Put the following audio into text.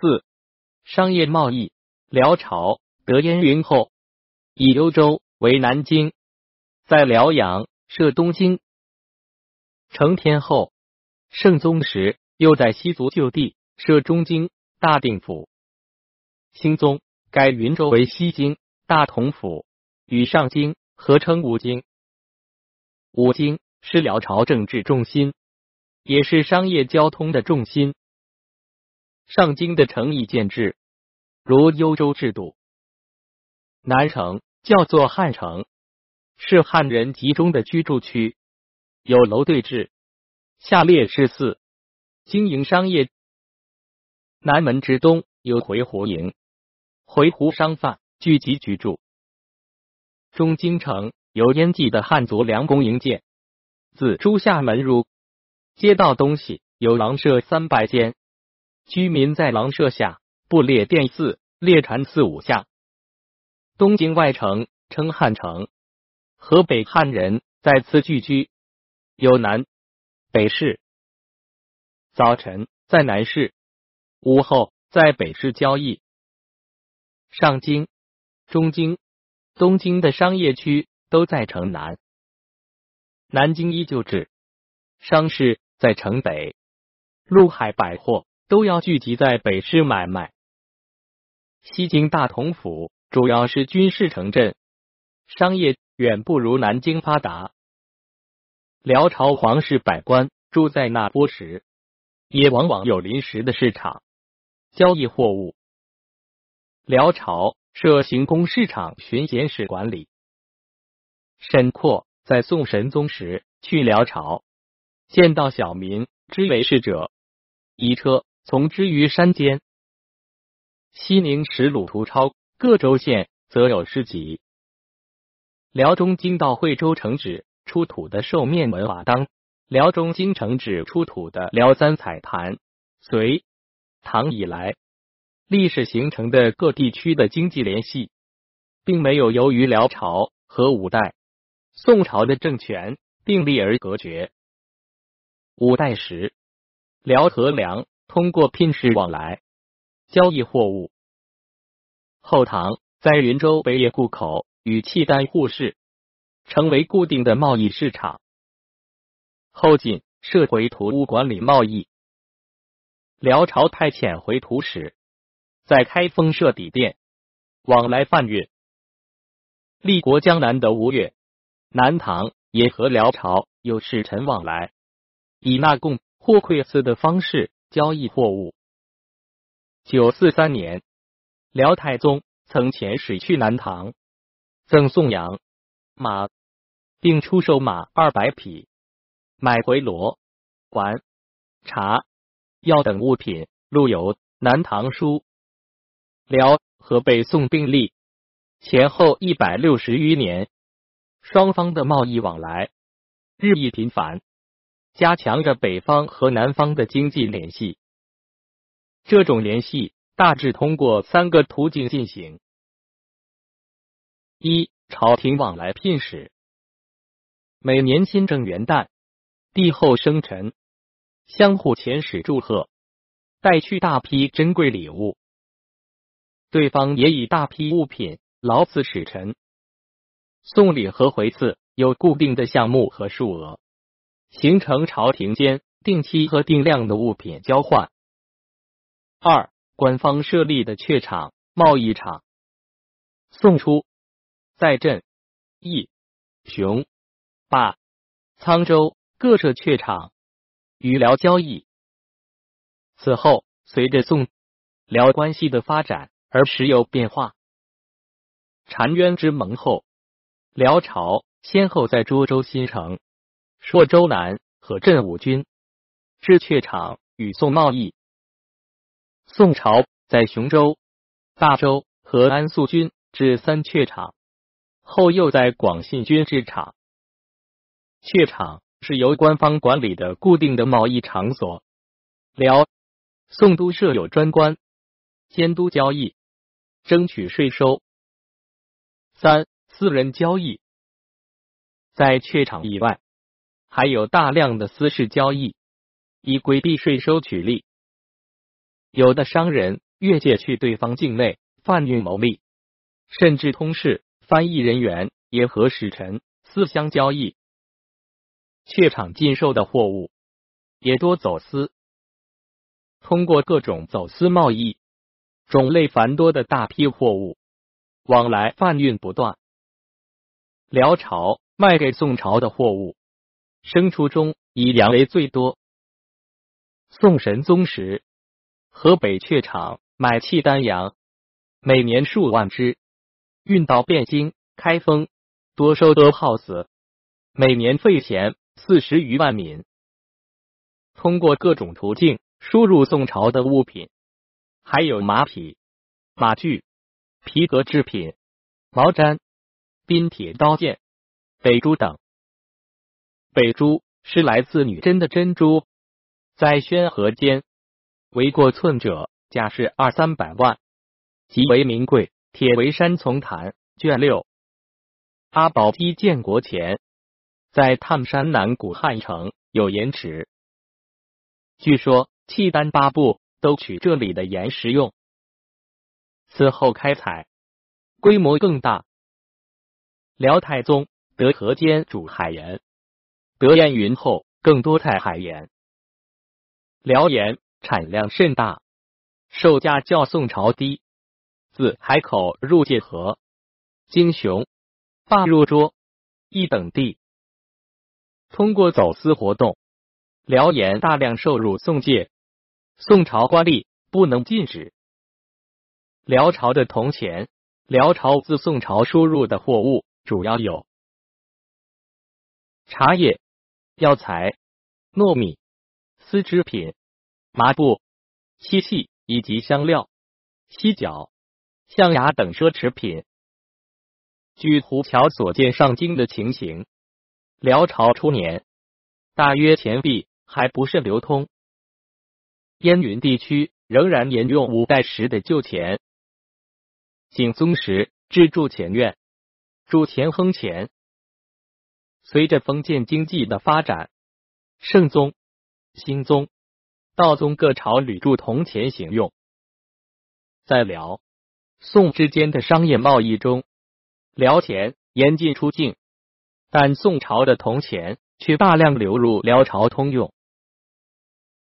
四、商业贸易。辽朝得燕云后，以幽州为南京，在辽阳设东京。成天后，圣宗时又在西族旧地设中京、大定府。兴宗改云州为西京、大同府，与上京合称五京。五京是辽朝政治重心，也是商业交通的重心。上京的城邑建制。如幽州制度，南城叫做汉城，是汉人集中的居住区，有楼对峙。下列是四经营商业。南门之东有回鹘营，回鹘商贩聚集居住。中京城由燕蓟的汉族良工营建，自朱夏门入，街道东西有廊舍三百间，居民在廊舍下。布列殿寺、列禅寺五下，东京外城称汉城，河北汉人在此聚居，有南北市。早晨在南市，午后在北市交易。上京、中京、东京的商业区都在城南，南京依旧制，商市在城北，陆海百货都要聚集在北市买卖。西京大同府主要是军事城镇，商业远不如南京发达。辽朝皇室百官住在那波时，也往往有临时的市场交易货物。辽朝设行宫市场巡检使管理。沈括在宋神宗时去辽朝，见到小民之为事者，移车从之于山间。西宁使鲁图超各州县则有诗集。辽中京到惠州城址出土的兽面文瓦当，辽中京城址出土的辽三彩盘，隋唐以来历史形成的各地区的经济联系，并没有由于辽朝和五代、宋朝的政权并立而隔绝。五代时，辽和梁通过聘使往来。交易货物。后唐在云州北野户口与契丹互市，成为固定的贸易市场。后晋设回土务管理贸易。辽朝派遣回土使在开封设底店，往来贩运。立国江南的吴越、南唐也和辽朝有使臣往来，以纳贡或馈赐的方式交易货物。九四三年，辽太宗曾遣使去南唐，赠送羊、马，并出售马二百匹，买回罗、环、茶、药等物品。录有《南唐书》。辽和北宋并立前后一百六十余年，双方的贸易往来日益频繁，加强着北方和南方的经济联系。这种联系大致通过三个途径进行：一、朝廷往来聘使，每年新政元旦、帝后生辰，相互遣使祝贺，带去大批珍贵礼物；对方也以大批物品劳赐使臣。送礼和回赐有固定的项目和数额，形成朝廷间定期和定量的物品交换。二、官方设立的榷场、贸易场。宋初，在镇、义、雄、霸、沧州。各设榷场，与辽交易。此后，随着宋。辽关系的发展而时有变化。澶渊之盟后，辽朝先后在涿州新城、朔州南和镇武军置榷场，与宋贸易。宋朝在雄州、大州和安肃军置三榷场，后又在广信军置场。榷场是由官方管理的固定的贸易场所。辽、宋都设有专官，监督交易，争取税收。三、私人交易，在榷场以外，还有大量的私事交易，以规避税收取利。有的商人越界去对方境内贩运牟利，甚至通事、翻译人员也和使臣私相交易。怯场禁售的货物也多走私。通过各种走私贸易，种类繁多的大批货物往来贩运不断。辽朝卖给宋朝的货物，牲畜中以羊为最多。宋神宗时，河北榷场买契丹羊，每年数万只，运到汴京、开封，多收多耗死，每年费钱四十余万民。通过各种途径。输入宋朝的物品，还有马匹、马具、皮革制品、毛毡、冰铁刀剑、北珠等。北珠是来自女真的珍珠，在宣和间为过寸者价是二三百万，极为名贵。铁围山丛谈卷六，阿保机建国前，在探山南古汉城有盐池，据说。契丹八部都取这里的盐食用，此后开采规模更大。辽太宗得河间主海盐，得烟云后更多采海盐。辽盐产量甚大，售价较宋朝低。自海口入界河、金雄、坝入涿一等地，通过走私活动，辽盐大量售入宋界。宋朝官吏不能禁止。辽朝的铜钱，辽朝自宋朝输入的货物主要有茶叶、药材、糯米、丝织品、麻布、漆器以及香料、犀角、象牙等奢侈品。据胡桥所见上京的情形，辽朝初年大约钱币还不甚流通。燕云地区仍然沿用五代时的旧钱。景宗时置铸钱院，铸钱亨钱。随着封建经济的发展，圣宗、新宗、道宗各朝屡铸铜钱行用。在辽、宋之间的商业贸易中，辽钱严禁出境，但宋朝的铜钱却大量流入辽朝通用。